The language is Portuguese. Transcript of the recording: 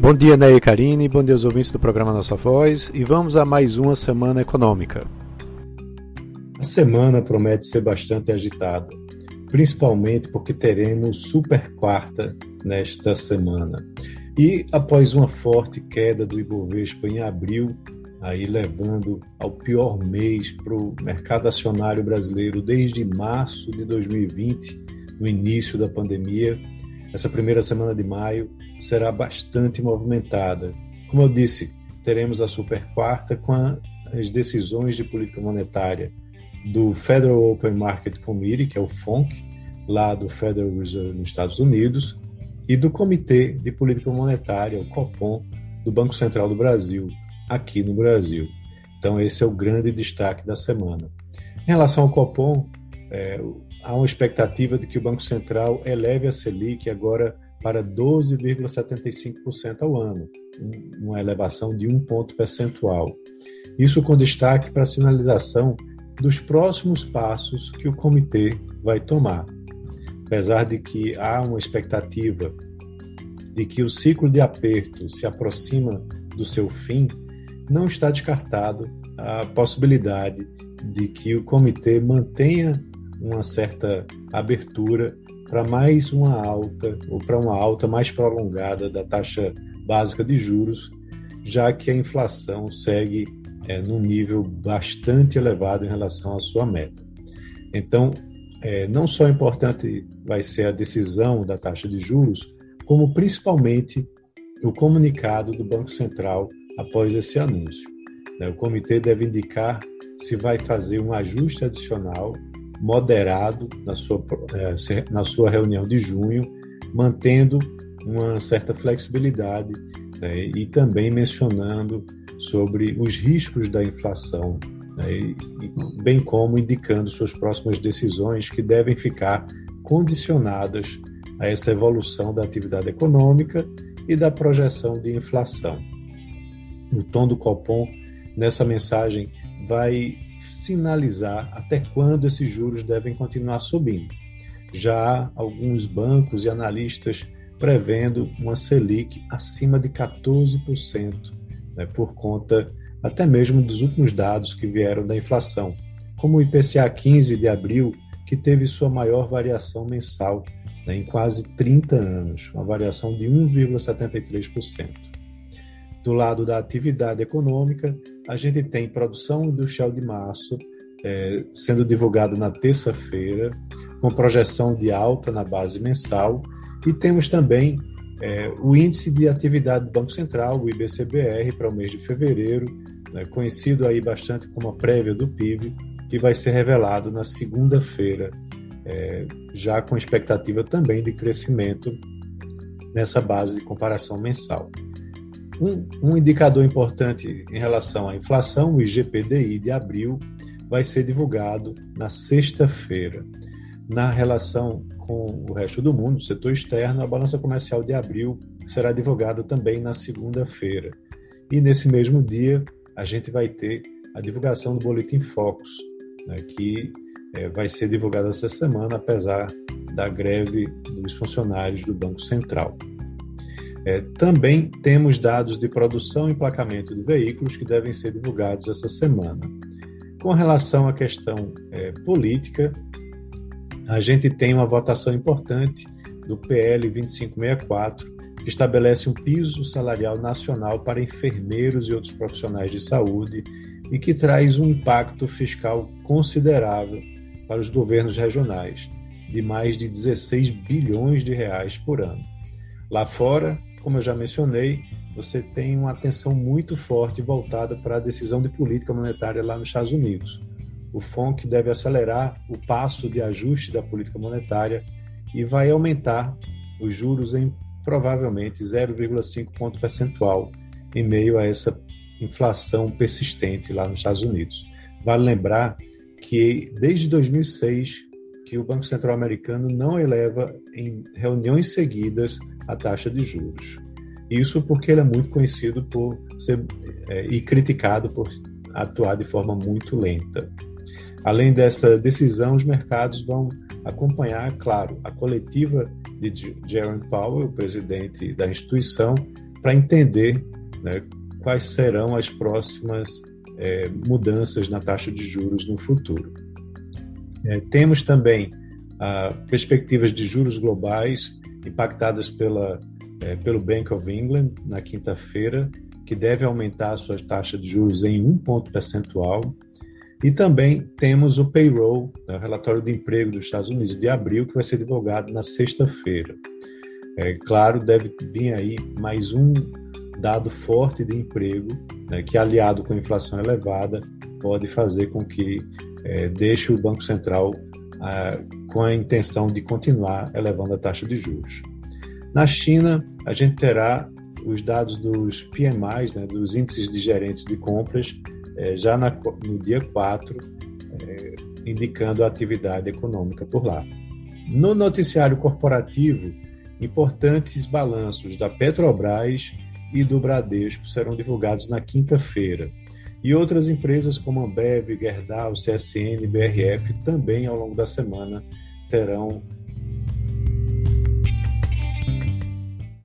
Bom dia, Ney e Karine, bom dia aos ouvintes do programa Nossa Voz e vamos a mais uma semana econômica. A semana promete ser bastante agitada, principalmente porque teremos super quarta nesta semana. E após uma forte queda do Ibovespa em abril, aí levando ao pior mês para o mercado acionário brasileiro desde março de 2020, no início da pandemia, essa primeira semana de maio será bastante movimentada. Como eu disse, teremos a super quarta com as decisões de política monetária do Federal Open Market Committee, que é o FONC, lá do Federal Reserve nos Estados Unidos, e do Comitê de Política Monetária, o COPOM, do Banco Central do Brasil, aqui no Brasil. Então, esse é o grande destaque da semana. Em relação ao COPOM, é, há uma expectativa de que o Banco Central eleve a Selic agora para 12,75% ao ano, uma elevação de um ponto percentual. Isso com destaque para a sinalização dos próximos passos que o comitê vai tomar. Apesar de que há uma expectativa de que o ciclo de aperto se aproxima do seu fim, não está descartado a possibilidade de que o comitê mantenha uma certa abertura para mais uma alta ou para uma alta mais prolongada da taxa básica de juros, já que a inflação segue é, num nível bastante elevado em relação à sua meta. Então, é, não só importante vai ser a decisão da taxa de juros, como principalmente o comunicado do Banco Central após esse anúncio. Né? O comitê deve indicar se vai fazer um ajuste adicional moderado na sua, é, na sua reunião de junho, mantendo uma certa flexibilidade né, e também mencionando sobre os riscos da inflação, né, bem como indicando suas próximas decisões que devem ficar condicionadas a essa evolução da atividade econômica e da projeção de inflação. O tom do Copom nessa mensagem vai sinalizar até quando esses juros devem continuar subindo. Já alguns bancos e analistas prevendo uma Selic acima de 14%, né, por conta até mesmo dos últimos dados que vieram da inflação, como o IPCA 15 de abril, que teve sua maior variação mensal né, em quase 30 anos, uma variação de 1,73%. Do lado da atividade econômica, a gente tem produção industrial de março é, sendo divulgada na terça-feira, com projeção de alta na base mensal, e temos também é, o índice de atividade do Banco Central, o IBCBR, para o mês de fevereiro, né, conhecido aí bastante como a prévia do PIB, que vai ser revelado na segunda-feira, é, já com expectativa também de crescimento nessa base de comparação mensal. Um, um, indicador importante em relação à inflação, o IGPDI de abril, vai ser divulgado na sexta-feira. Na relação com o resto do mundo, setor externo, a balança comercial de abril será divulgada também na segunda-feira. E nesse mesmo dia, a gente vai ter a divulgação do Boletim Focus, né, que é, vai ser divulgada essa semana, apesar da greve dos funcionários do Banco Central. É, também temos dados de produção e emplacamento de veículos que devem ser divulgados essa semana. Com relação à questão é, política, a gente tem uma votação importante do PL 2564, que estabelece um piso salarial nacional para enfermeiros e outros profissionais de saúde e que traz um impacto fiscal considerável para os governos regionais, de mais de 16 bilhões de reais por ano. Lá fora, como eu já mencionei, você tem uma atenção muito forte voltada para a decisão de política monetária lá nos Estados Unidos. O FONC deve acelerar o passo de ajuste da política monetária e vai aumentar os juros em provavelmente 0,5 ponto percentual em meio a essa inflação persistente lá nos Estados Unidos. Vale lembrar que desde 2006 que o Banco Central americano não eleva em reuniões seguidas a taxa de juros. Isso porque ele é muito conhecido por ser é, e criticado por atuar de forma muito lenta. Além dessa decisão, os mercados vão acompanhar, claro, a coletiva de Jerome Powell, o presidente da instituição, para entender né, quais serão as próximas é, mudanças na taxa de juros no futuro. É, temos também ah, perspectivas de juros globais impactadas pela, é, pelo Bank of England na quinta-feira, que deve aumentar a sua taxa de juros em um ponto percentual. E também temos o payroll, né, o relatório de emprego dos Estados Unidos de abril, que vai ser divulgado na sexta-feira. É claro, deve vir aí mais um dado forte de emprego, né, que aliado com a inflação elevada pode fazer com que é, deixe o Banco Central ah, com a intenção de continuar elevando a taxa de juros. Na China, a gente terá os dados dos PMIs, né, dos índices de gerentes de compras, é, já na, no dia 4, é, indicando a atividade econômica por lá. No noticiário corporativo, importantes balanços da Petrobras e do Bradesco serão divulgados na quinta-feira. E outras empresas como Ambev, Gerdau, CSN, BRF também ao longo da semana terão